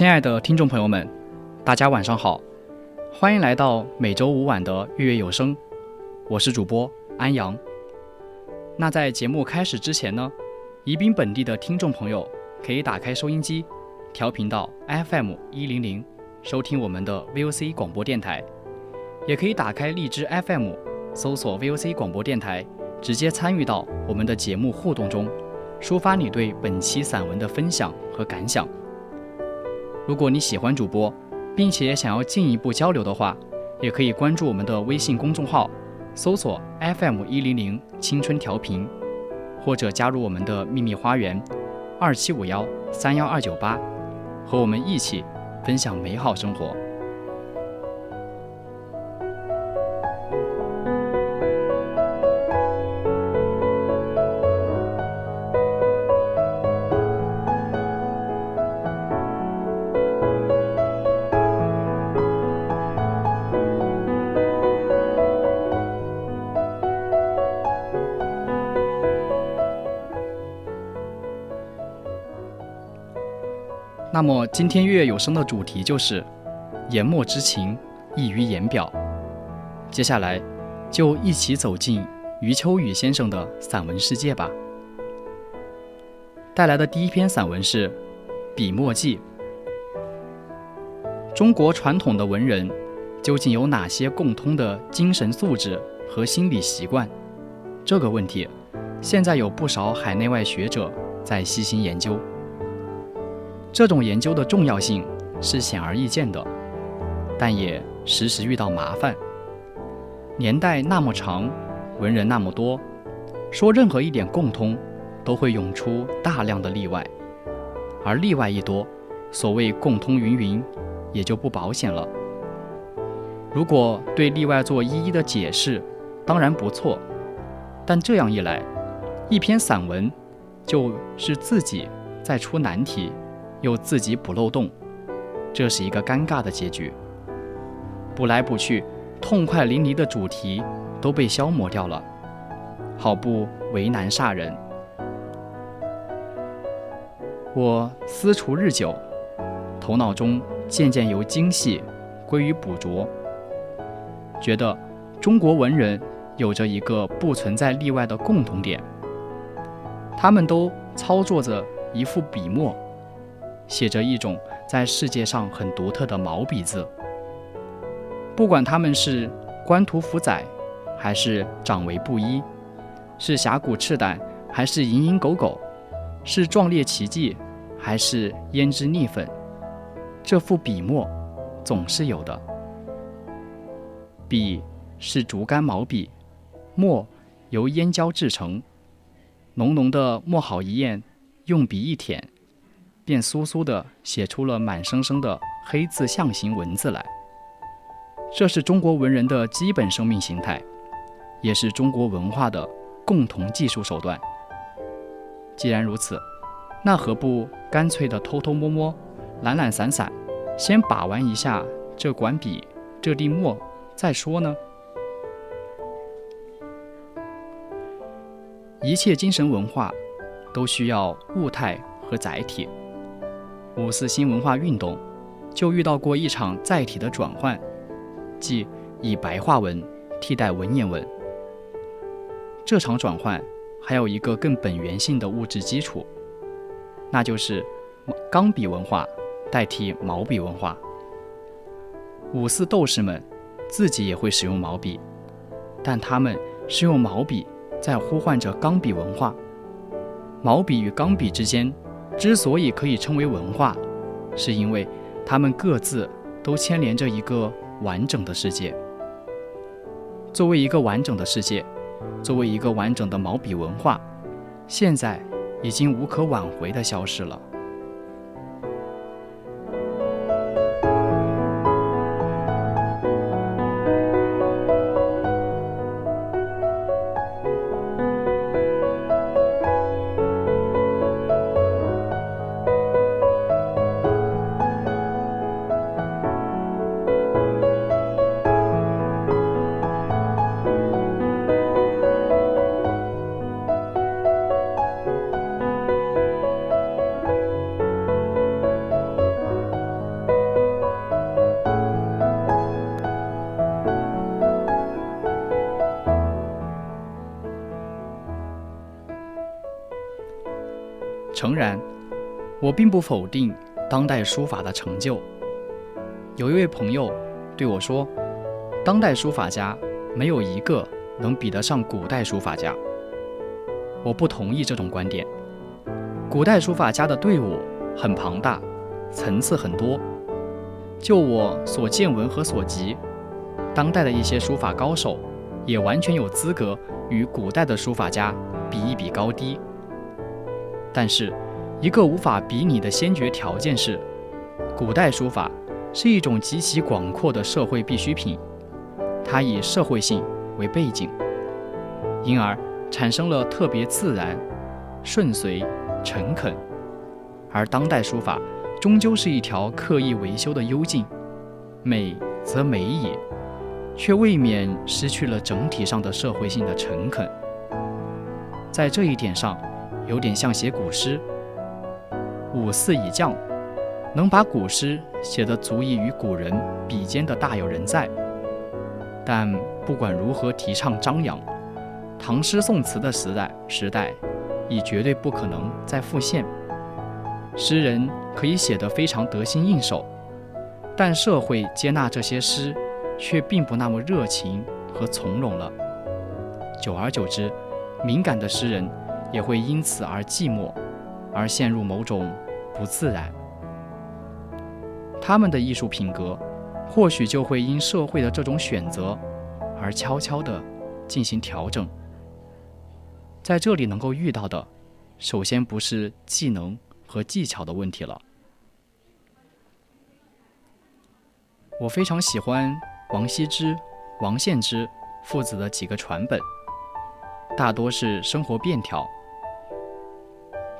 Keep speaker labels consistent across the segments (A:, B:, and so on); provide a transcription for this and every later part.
A: 亲爱的听众朋友们，大家晚上好，欢迎来到每周五晚的月月有声，我是主播安阳。那在节目开始之前呢，宜宾本地的听众朋友可以打开收音机，调频到 FM 一零零，收听我们的 VOC 广播电台；也可以打开荔枝 FM，搜索 VOC 广播电台，直接参与到我们的节目互动中，抒发你对本期散文的分享和感想。如果你喜欢主播，并且想要进一步交流的话，也可以关注我们的微信公众号，搜索 FM 一零零青春调频，或者加入我们的秘密花园二七五幺三幺二九八，和我们一起分享美好生活。那么今天月月有声的主题就是言墨之情溢于言表。接下来就一起走进余秋雨先生的散文世界吧。带来的第一篇散文是《笔墨记》。中国传统的文人究竟有哪些共通的精神素质和心理习惯？这个问题，现在有不少海内外学者在细心研究。这种研究的重要性是显而易见的，但也时时遇到麻烦。年代那么长，文人那么多，说任何一点共通，都会涌出大量的例外，而例外一多，所谓共通云云，也就不保险了。如果对例外做一一的解释，当然不错，但这样一来，一篇散文就是自己在出难题。又自己补漏洞，这是一个尴尬的结局。补来补去，痛快淋漓的主题都被消磨掉了，好不为难煞人。我思刍日久，头脑中渐渐由精细归于捕捉，觉得中国文人有着一个不存在例外的共同点，他们都操作着一副笔墨。写着一种在世界上很独特的毛笔字。不管他们是官图福仔，还是长为布衣，是侠骨赤胆，还是蝇营狗苟，是壮烈奇迹，还是胭脂腻粉，这副笔墨总是有的。笔是竹竿毛笔，墨由烟胶制成，浓浓的墨好一砚，用笔一舔。便酥酥地写出了满生生的黑字象形文字来。这是中国文人的基本生命形态，也是中国文化的共同技术手段。既然如此，那何不干脆的偷偷摸摸、懒懒散散，先把玩一下这管笔、这滴墨再说呢？一切精神文化都需要物态和载体。五四新文化运动就遇到过一场载体的转换，即以白话文替代文言文。这场转换还有一个更本源性的物质基础，那就是钢笔文化代替毛笔文化。五四斗士们自己也会使用毛笔，但他们是用毛笔。在呼唤着钢笔文化。毛笔与钢笔之间之所以可以称为文化，是因为它们各自都牵连着一个完整的世界。作为一个完整的世界，作为一个完整的毛笔文化，现在已经无可挽回的消失了。诚然，我并不否定当代书法的成就。有一位朋友对我说：“当代书法家没有一个能比得上古代书法家。”我不同意这种观点。古代书法家的队伍很庞大，层次很多。就我所见闻和所及，当代的一些书法高手也完全有资格与古代的书法家比一比高低。但是，一个无法比拟的先决条件是，古代书法是一种极其广阔的社会必需品，它以社会性为背景，因而产生了特别自然、顺遂、诚恳；而当代书法终究是一条刻意维修的幽径，美则美也，却未免失去了整体上的社会性的诚恳。在这一点上。有点像写古诗，五四已降，能把古诗写得足以与古人比肩的大有人在。但不管如何提倡张扬，唐诗宋词的时代时代已绝对不可能再复现。诗人可以写得非常得心应手，但社会接纳这些诗却并不那么热情和从容了。久而久之，敏感的诗人。也会因此而寂寞，而陷入某种不自然。他们的艺术品格，或许就会因社会的这种选择，而悄悄地进行调整。在这里能够遇到的，首先不是技能和技巧的问题了。我非常喜欢王羲之、王献之父子的几个传本，大多是生活便条。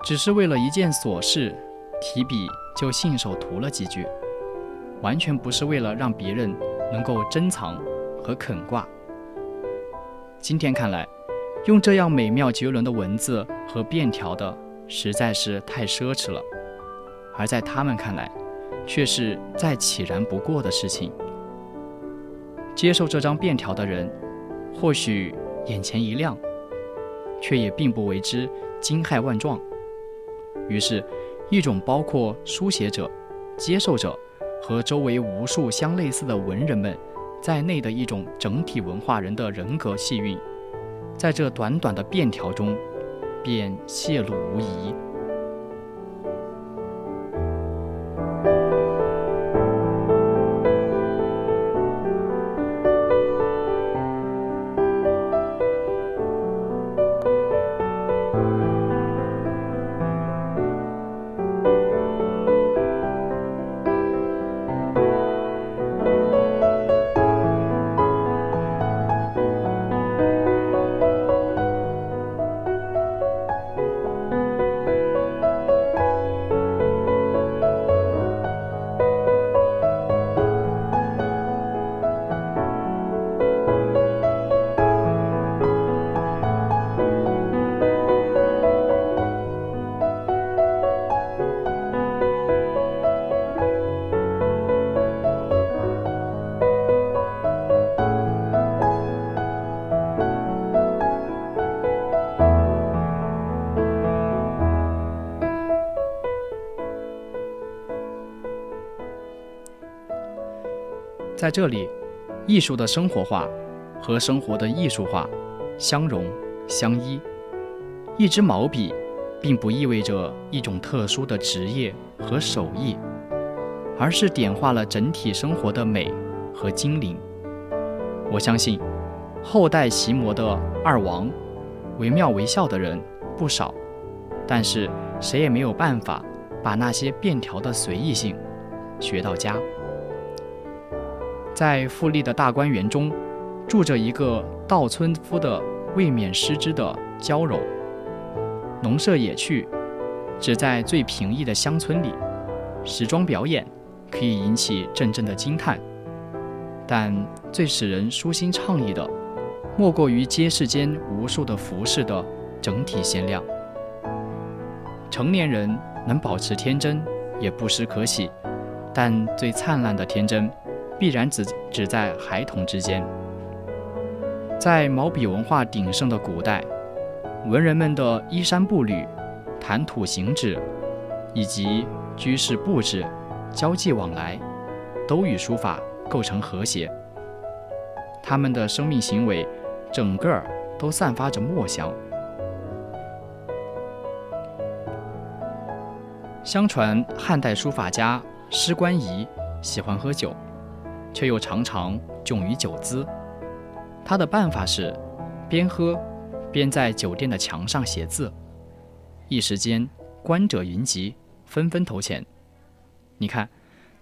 A: 只是为了一件琐事，提笔就信手涂了几句，完全不是为了让别人能够珍藏和肯挂。今天看来，用这样美妙绝伦的文字和便条的，实在是太奢侈了；而在他们看来，却是再岂然不过的事情。接受这张便条的人，或许眼前一亮，却也并不为之惊骇万状。于是，一种包括书写者、接受者和周围无数相类似的文人们在内的一种整体文化人的人格气韵，在这短短的便条中，便泄露无遗。在这里，艺术的生活化和生活的艺术化相融相依。一支毛笔，并不意味着一种特殊的职业和手艺，而是点化了整体生活的美和精灵。我相信，后代习摹的二王，惟妙惟肖的人不少，但是谁也没有办法把那些便条的随意性学到家。在富丽的大观园中，住着一个稻村夫的未免失之的娇柔。农舍野趣，只在最平易的乡村里。时装表演可以引起阵阵的惊叹，但最使人舒心畅意的，莫过于街市间无数的服饰的整体鲜亮。成年人能保持天真，也不失可喜，但最灿烂的天真，必然只只在孩童之间。在毛笔文化鼎盛的古代。文人们的衣衫步履、谈吐行止，以及居室布置、交际往来，都与书法构成和谐。他们的生命行为，整个都散发着墨香。相传汉代书法家施官仪喜欢喝酒，却又常常窘于酒姿。他的办法是边喝。边在酒店的墙上写字，一时间观者云集，纷纷投钱。你看，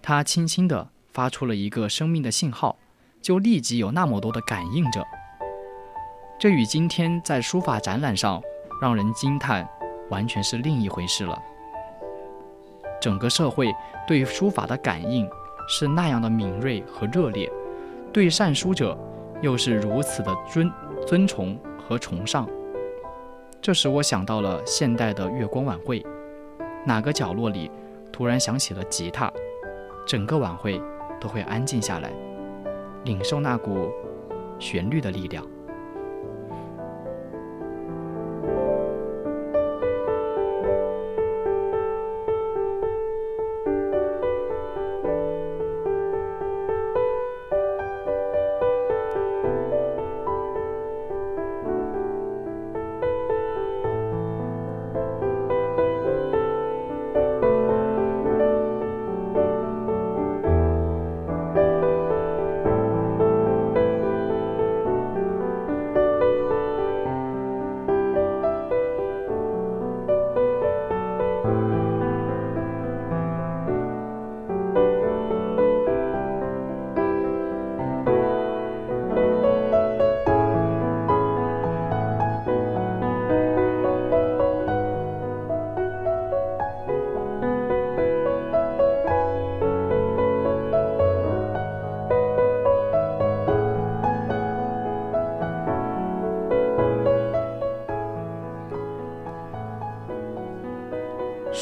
A: 他轻轻地发出了一个生命的信号，就立即有那么多的感应着。这与今天在书法展览上让人惊叹，完全是另一回事了。整个社会对书法的感应是那样的敏锐和热烈，对善书者又是如此的尊尊崇。和崇尚，这使我想到了现代的月光晚会，哪个角落里突然响起了吉他，整个晚会都会安静下来，领受那股旋律的力量。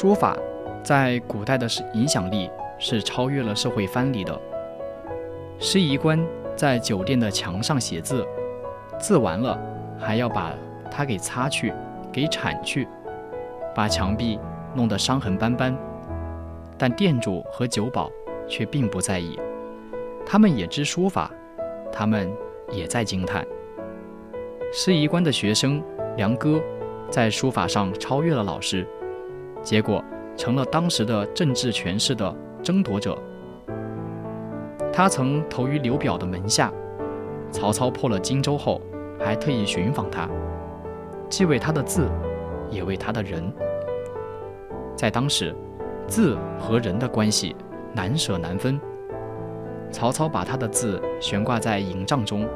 A: 书法在古代的影响力是超越了社会藩篱的。诗仪官在酒店的墙上写字，字完了还要把它给擦去、给铲去，把墙壁弄得伤痕斑斑。但店主和酒保却并不在意，他们也知书法，他们也在惊叹。诗仪官的学生梁歌，在书法上超越了老师。结果成了当时的政治权势的争夺者。他曾投于刘表的门下，曹操破了荆州后，还特意寻访他，既为他的字，也为他的人。在当时，字和人的关系难舍难分。曹操把他的字悬挂在营帐中，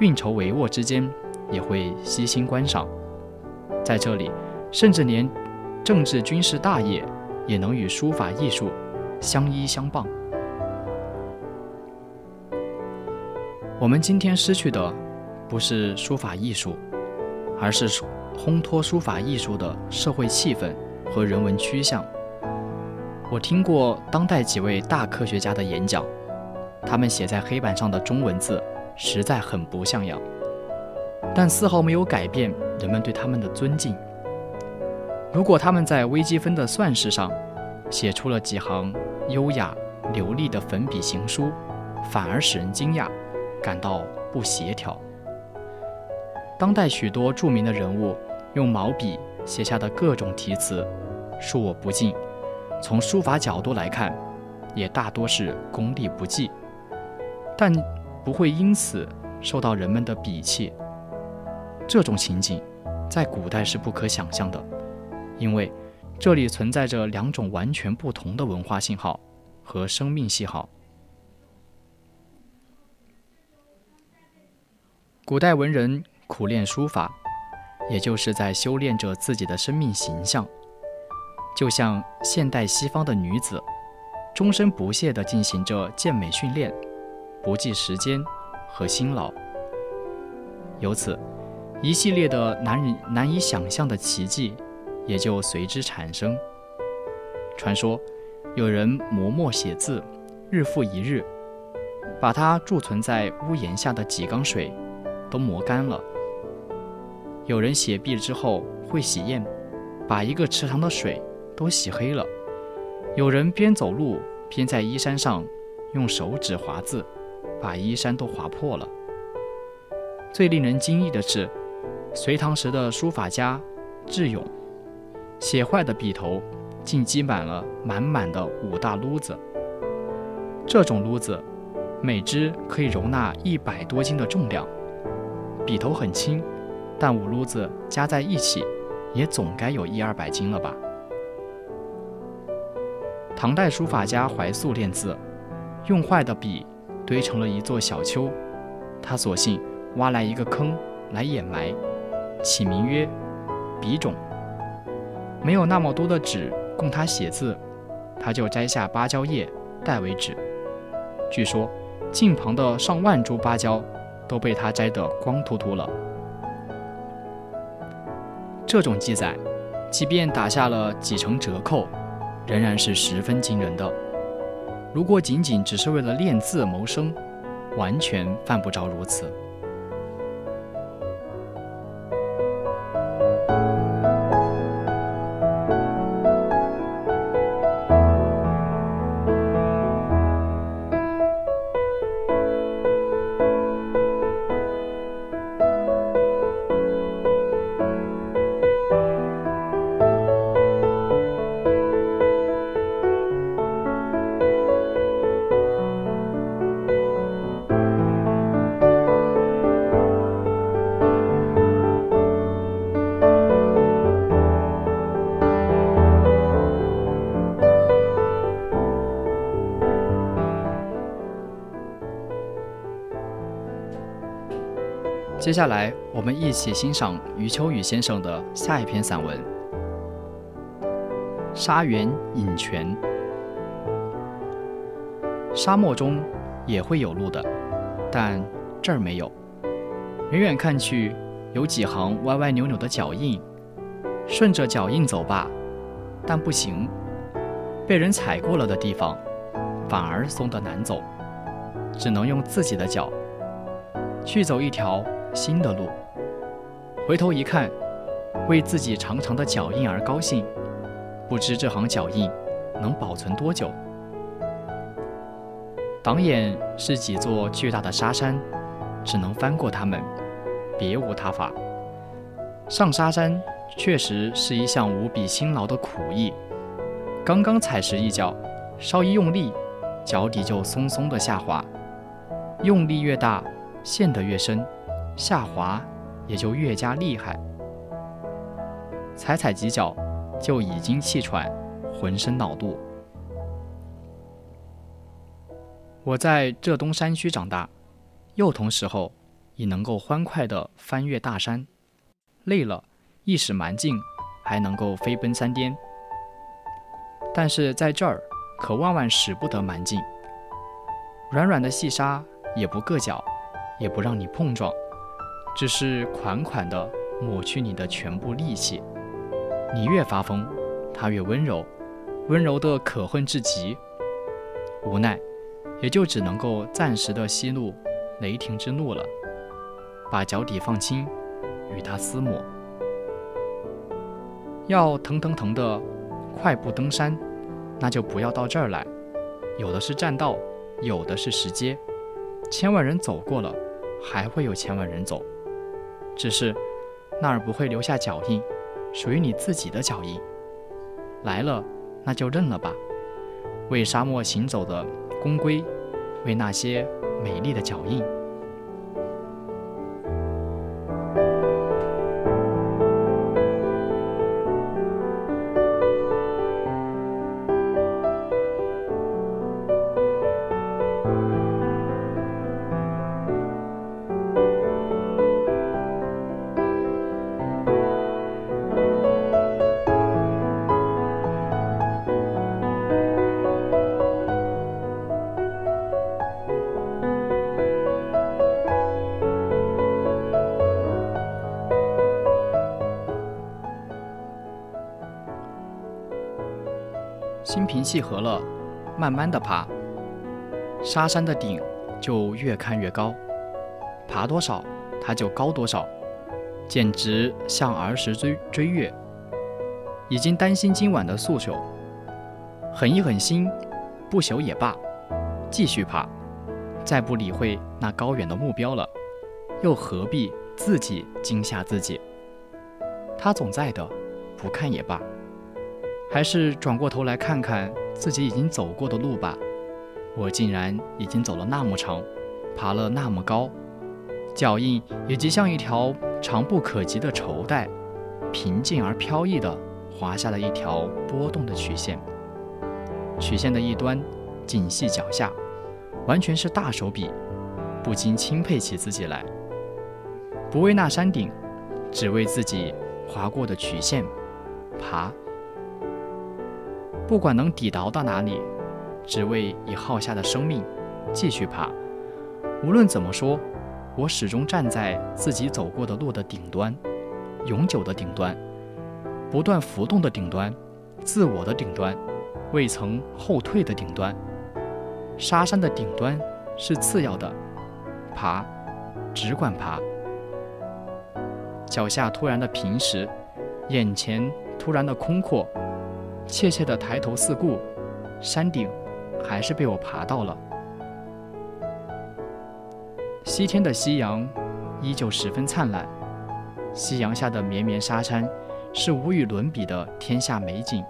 A: 运筹帷幄之间，也会悉心观赏。在这里，甚至连。政治军事大业也能与书法艺术相依相傍。我们今天失去的不是书法艺术，而是烘托书法艺术的社会气氛和人文趋向。我听过当代几位大科学家的演讲，他们写在黑板上的中文字实在很不像样，但丝毫没有改变人们对他们的尊敬。如果他们在微积分的算式上写出了几行优雅流利的粉笔行书，反而使人惊讶，感到不协调。当代许多著名的人物用毛笔写下的各种题词，恕我不敬。从书法角度来看，也大多是功力不济，但不会因此受到人们的鄙弃。这种情景在古代是不可想象的，因为这里存在着两种完全不同的文化信号和生命信号。古代文人苦练书法，也就是在修炼着自己的生命形象，就像现代西方的女子，终身不懈地进行着健美训练，不计时间和辛劳。由此，一系列的难以难以想象的奇迹也就随之产生。传说，有人磨墨写字，日复一日，把它贮存在屋檐下的几缸水。都磨干了。有人写毕之后会洗砚，把一个池塘的水都洗黑了。有人边走路边在衣衫上用手指划字，把衣衫都划破了。最令人惊异的是，隋唐时的书法家智勇，写坏的笔头竟积满了满满的五大撸子。这种撸子，每只可以容纳一百多斤的重量。笔头很轻，但五撸子加在一起，也总该有一二百斤了吧？唐代书法家怀素练字，用坏的笔堆成了一座小丘，他索性挖来一个坑来掩埋，起名曰“笔冢”。没有那么多的纸供他写字，他就摘下芭蕉叶代为纸。据说近旁的上万株芭蕉。都被他摘得光秃秃了。这种记载，即便打下了几成折扣，仍然是十分惊人的。如果仅仅只是为了练字谋生，完全犯不着如此。接下来，我们一起欣赏余秋雨先生的下一篇散文《沙原隐泉》。沙漠中也会有路的，但这儿没有。远远看去，有几行歪歪扭扭的脚印，顺着脚印走吧，但不行。被人踩过了的地方，反而松得难走，只能用自己的脚去走一条。新的路，回头一看，为自己长长的脚印而高兴，不知这行脚印能保存多久。挡眼是几座巨大的沙山，只能翻过它们，别无他法。上沙山确实是一项无比辛劳的苦役，刚刚踩实一脚，稍一用力，脚底就松松的下滑，用力越大，陷得越深。下滑也就越加厉害，踩踩几脚就已经气喘，浑身恼怒。我在浙东山区长大，幼童时候已能够欢快地翻越大山，累了一使蛮劲，还能够飞奔三颠。但是在这儿可万万使不得蛮劲，软软的细沙也不硌脚，也不让你碰撞。只是款款地抹去你的全部力气，你越发疯，他越温柔，温柔的可恨至极。无奈，也就只能够暂时的息怒雷霆之怒了，把脚底放轻，与他厮磨。要腾腾腾的快步登山，那就不要到这儿来，有的是栈道，有的是石阶，千万人走过了，还会有千万人走，只是那儿不会留下脚印，属于你自己的脚印。来了，那就认了吧。为沙漠行走的公龟，为那些美丽的脚印。契合了，慢慢的爬，沙山的顶就越看越高，爬多少它就高多少，简直像儿时追追月。已经担心今晚的宿求，狠一狠心，不朽也罢，继续爬，再不理会那高远的目标了，又何必自己惊吓自己？他总在的，不看也罢。还是转过头来看看自己已经走过的路吧。我竟然已经走了那么长，爬了那么高，脚印也即像一条长不可及的绸带，平静而飘逸地划下了一条波动的曲线。曲线的一端紧系脚下，完全是大手笔，不禁钦佩起自己来。不为那山顶，只为自己划过的曲线，爬。不管能抵达到哪里，只为已耗下的生命继续爬。无论怎么说，我始终站在自己走过的路的顶端，永久的顶端，不断浮动的顶端，自我的顶端，未曾后退的顶端。沙山的顶端是次要的，爬，只管爬。脚下突然的平实，眼前突然的空阔。怯怯地抬头四顾，山顶还是被我爬到了。西天的夕阳依旧十分灿烂，夕阳下的绵绵沙滩是无与伦比的天下美景。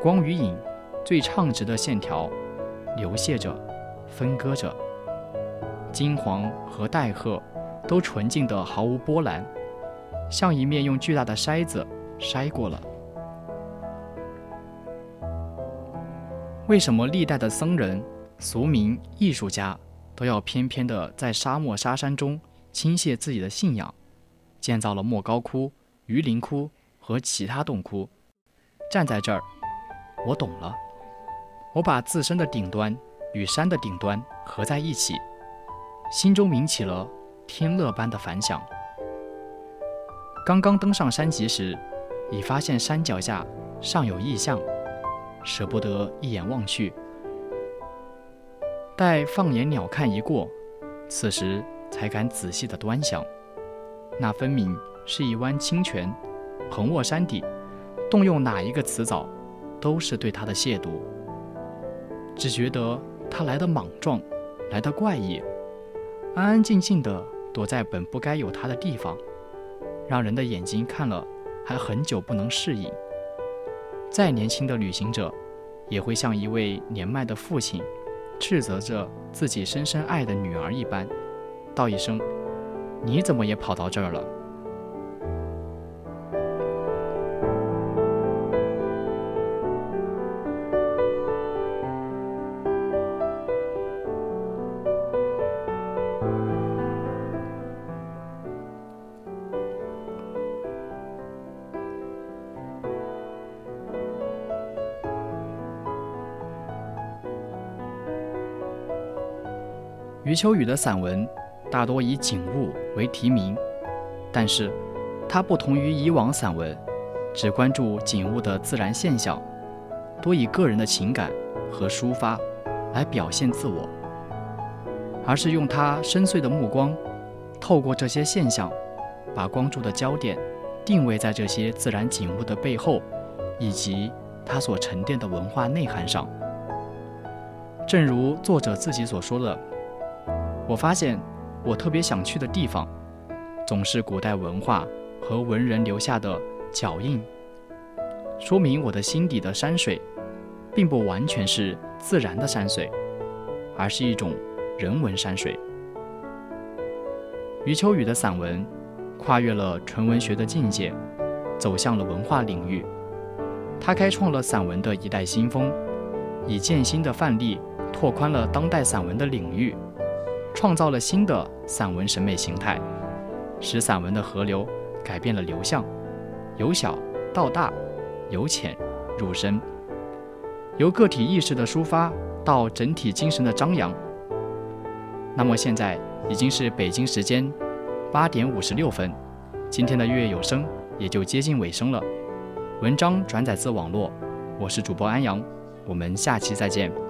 A: 光与影最畅直的线条流泻着，分割着，金黄和黛褐都纯净的毫无波澜，像一面用巨大的筛子筛过了。为什么历代的僧人、俗民、艺术家都要偏偏的在沙漠沙山中倾泻自己的信仰，建造了莫高窟、榆林窟和其他洞窟？站在这儿，我懂了。我把自身的顶端与山的顶端合在一起，心中鸣起了天乐般的反响。刚刚登上山脊时，已发现山脚下尚有异象。舍不得一眼望去，待放眼鸟看一过，此时才敢仔细的端详。那分明是一湾清泉，横卧山底，动用哪一个词藻，都是对它的亵渎。只觉得它来的莽撞，来的怪异，安安静静的躲在本不该有它的地方，让人的眼睛看了还很久不能适应。再年轻的旅行者，也会像一位年迈的父亲，斥责着自己深深爱的女儿一般，道一声：“你怎么也跑到这儿了？”余秋雨的散文大多以景物为题名，但是，他不同于以往散文，只关注景物的自然现象，多以个人的情感和抒发来表现自我，而是用他深邃的目光，透过这些现象，把关注的焦点定位在这些自然景物的背后，以及它所沉淀的文化内涵上。正如作者自己所说的。我发现我特别想去的地方，总是古代文化和文人留下的脚印，说明我的心底的山水，并不完全是自然的山水，而是一种人文山水。余秋雨的散文，跨越了纯文学的境界，走向了文化领域。他开创了散文的一代新风，以建新的范例拓宽了当代散文的领域。创造了新的散文审美形态，使散文的河流改变了流向，由小到大，由浅入深，由个体意识的抒发到整体精神的张扬。那么现在已经是北京时间八点五十六分，今天的月有声也就接近尾声了。文章转载自网络，我是主播安阳，我们下期再见。